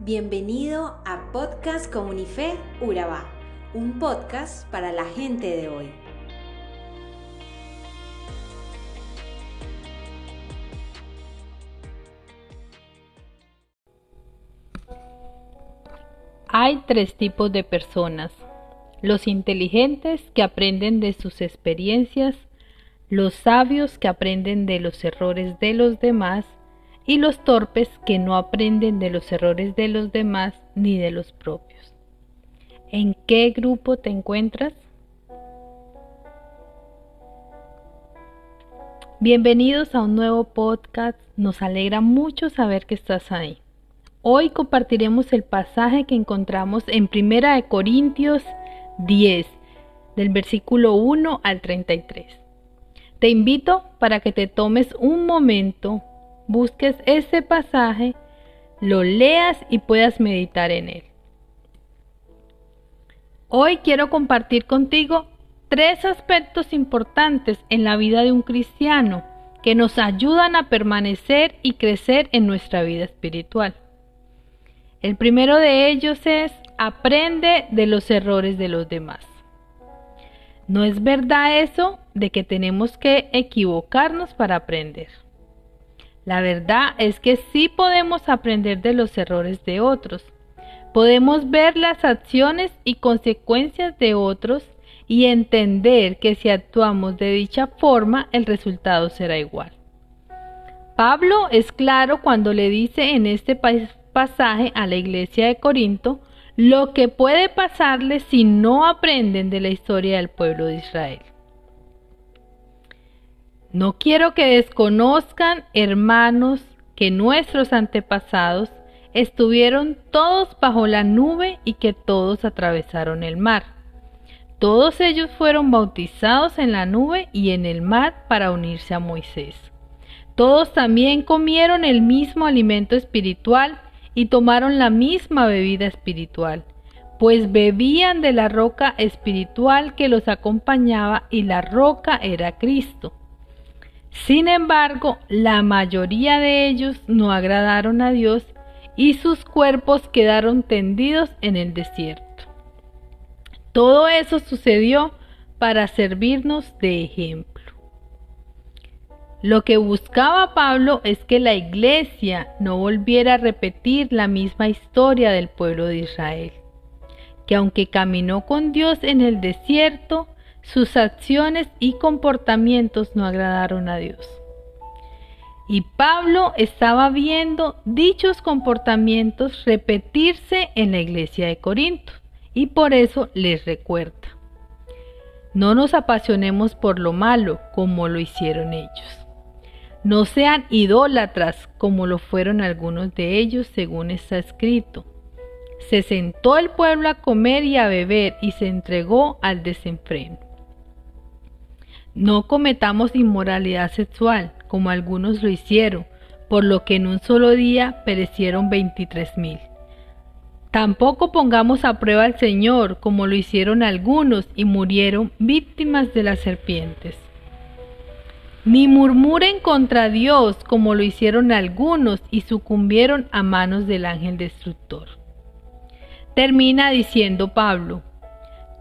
Bienvenido a Podcast Comunife Urabá, un podcast para la gente de hoy. Hay tres tipos de personas. Los inteligentes que aprenden de sus experiencias, los sabios que aprenden de los errores de los demás y los torpes que no aprenden de los errores de los demás ni de los propios. ¿En qué grupo te encuentras? Bienvenidos a un nuevo podcast. Nos alegra mucho saber que estás ahí. Hoy compartiremos el pasaje que encontramos en Primera de Corintios 10, del versículo 1 al 33. Te invito para que te tomes un momento, busques ese pasaje, lo leas y puedas meditar en él. Hoy quiero compartir contigo tres aspectos importantes en la vida de un cristiano que nos ayudan a permanecer y crecer en nuestra vida espiritual. El primero de ellos es aprende de los errores de los demás. No es verdad eso de que tenemos que equivocarnos para aprender. La verdad es que sí podemos aprender de los errores de otros. Podemos ver las acciones y consecuencias de otros y entender que si actuamos de dicha forma el resultado será igual. Pablo es claro cuando le dice en este pasaje a la iglesia de Corinto lo que puede pasarles si no aprenden de la historia del pueblo de Israel. No quiero que desconozcan, hermanos, que nuestros antepasados estuvieron todos bajo la nube y que todos atravesaron el mar. Todos ellos fueron bautizados en la nube y en el mar para unirse a Moisés. Todos también comieron el mismo alimento espiritual y tomaron la misma bebida espiritual, pues bebían de la roca espiritual que los acompañaba y la roca era Cristo. Sin embargo, la mayoría de ellos no agradaron a Dios y sus cuerpos quedaron tendidos en el desierto. Todo eso sucedió para servirnos de ejemplo. Lo que buscaba Pablo es que la iglesia no volviera a repetir la misma historia del pueblo de Israel, que aunque caminó con Dios en el desierto, sus acciones y comportamientos no agradaron a Dios. Y Pablo estaba viendo dichos comportamientos repetirse en la iglesia de Corinto, y por eso les recuerda. No nos apasionemos por lo malo como lo hicieron ellos. No sean idólatras como lo fueron algunos de ellos, según está escrito. Se sentó el pueblo a comer y a beber y se entregó al desenfreno. No cometamos inmoralidad sexual, como algunos lo hicieron, por lo que en un solo día perecieron veintitrés mil. Tampoco pongamos a prueba al Señor, como lo hicieron algunos y murieron víctimas de las serpientes ni murmuren contra Dios como lo hicieron algunos y sucumbieron a manos del ángel destructor. Termina diciendo Pablo,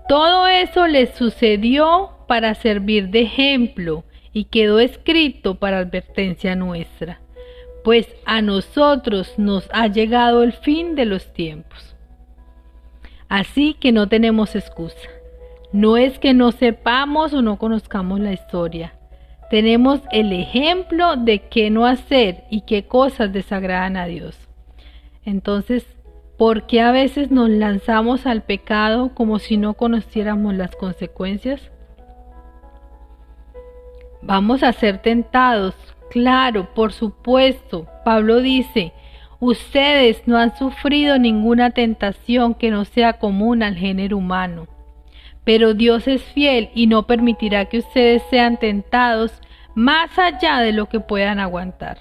todo eso les sucedió para servir de ejemplo y quedó escrito para advertencia nuestra, pues a nosotros nos ha llegado el fin de los tiempos. Así que no tenemos excusa. No es que no sepamos o no conozcamos la historia, tenemos el ejemplo de qué no hacer y qué cosas desagradan a Dios. Entonces, ¿por qué a veces nos lanzamos al pecado como si no conociéramos las consecuencias? Vamos a ser tentados, claro, por supuesto. Pablo dice, ustedes no han sufrido ninguna tentación que no sea común al género humano pero Dios es fiel y no permitirá que ustedes sean tentados más allá de lo que puedan aguantar.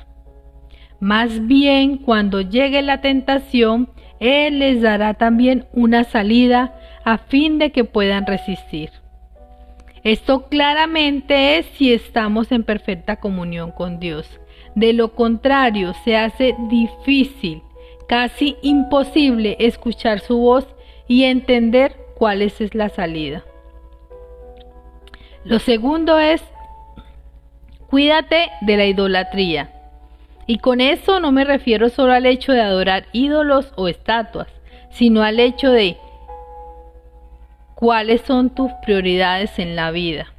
Más bien, cuando llegue la tentación, Él les dará también una salida a fin de que puedan resistir. Esto claramente es si estamos en perfecta comunión con Dios. De lo contrario, se hace difícil casi imposible escuchar su voz y entender cuál es la salida. Lo segundo es, cuídate de la idolatría. Y con eso no me refiero solo al hecho de adorar ídolos o estatuas, sino al hecho de cuáles son tus prioridades en la vida.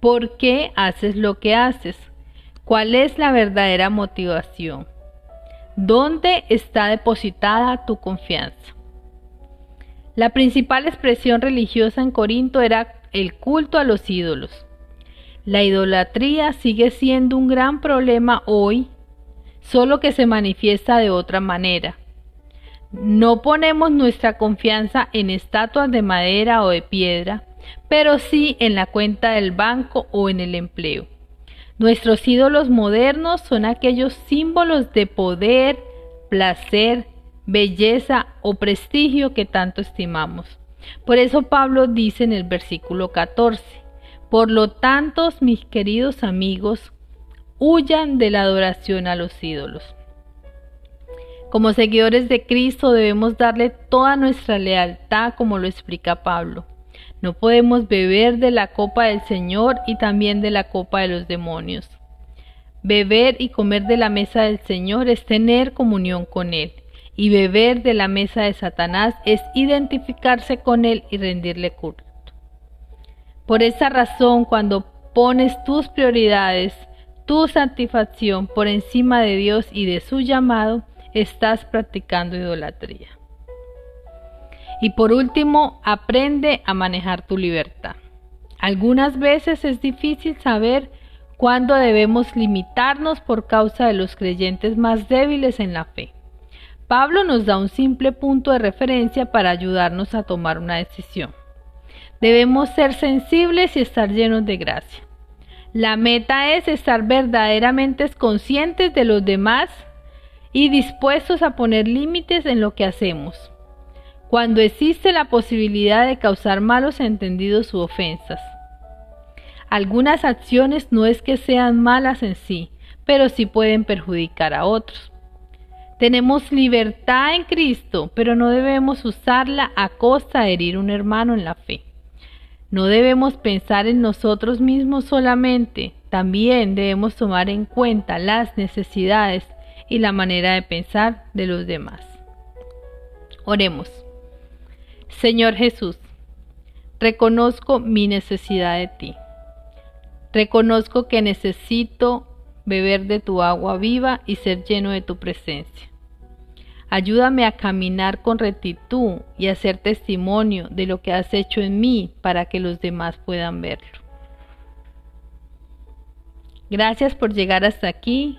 ¿Por qué haces lo que haces? ¿Cuál es la verdadera motivación? ¿Dónde está depositada tu confianza? La principal expresión religiosa en Corinto era el culto a los ídolos. La idolatría sigue siendo un gran problema hoy, solo que se manifiesta de otra manera. No ponemos nuestra confianza en estatuas de madera o de piedra, pero sí en la cuenta del banco o en el empleo. Nuestros ídolos modernos son aquellos símbolos de poder, placer, belleza o prestigio que tanto estimamos. Por eso Pablo dice en el versículo 14, por lo tanto, mis queridos amigos, huyan de la adoración a los ídolos. Como seguidores de Cristo debemos darle toda nuestra lealtad como lo explica Pablo. No podemos beber de la copa del Señor y también de la copa de los demonios. Beber y comer de la mesa del Señor es tener comunión con Él, y beber de la mesa de Satanás es identificarse con Él y rendirle culto. Por esa razón, cuando pones tus prioridades, tu satisfacción por encima de Dios y de su llamado, estás practicando idolatría. Y por último, aprende a manejar tu libertad. Algunas veces es difícil saber cuándo debemos limitarnos por causa de los creyentes más débiles en la fe. Pablo nos da un simple punto de referencia para ayudarnos a tomar una decisión. Debemos ser sensibles y estar llenos de gracia. La meta es estar verdaderamente conscientes de los demás y dispuestos a poner límites en lo que hacemos. Cuando existe la posibilidad de causar malos entendidos u ofensas. Algunas acciones no es que sean malas en sí, pero sí pueden perjudicar a otros. Tenemos libertad en Cristo, pero no debemos usarla a costa de herir un hermano en la fe. No debemos pensar en nosotros mismos solamente, también debemos tomar en cuenta las necesidades y la manera de pensar de los demás. Oremos. Señor Jesús, reconozco mi necesidad de ti. Reconozco que necesito beber de tu agua viva y ser lleno de tu presencia. Ayúdame a caminar con rectitud y a ser testimonio de lo que has hecho en mí para que los demás puedan verlo. Gracias por llegar hasta aquí,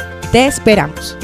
Te esperamos.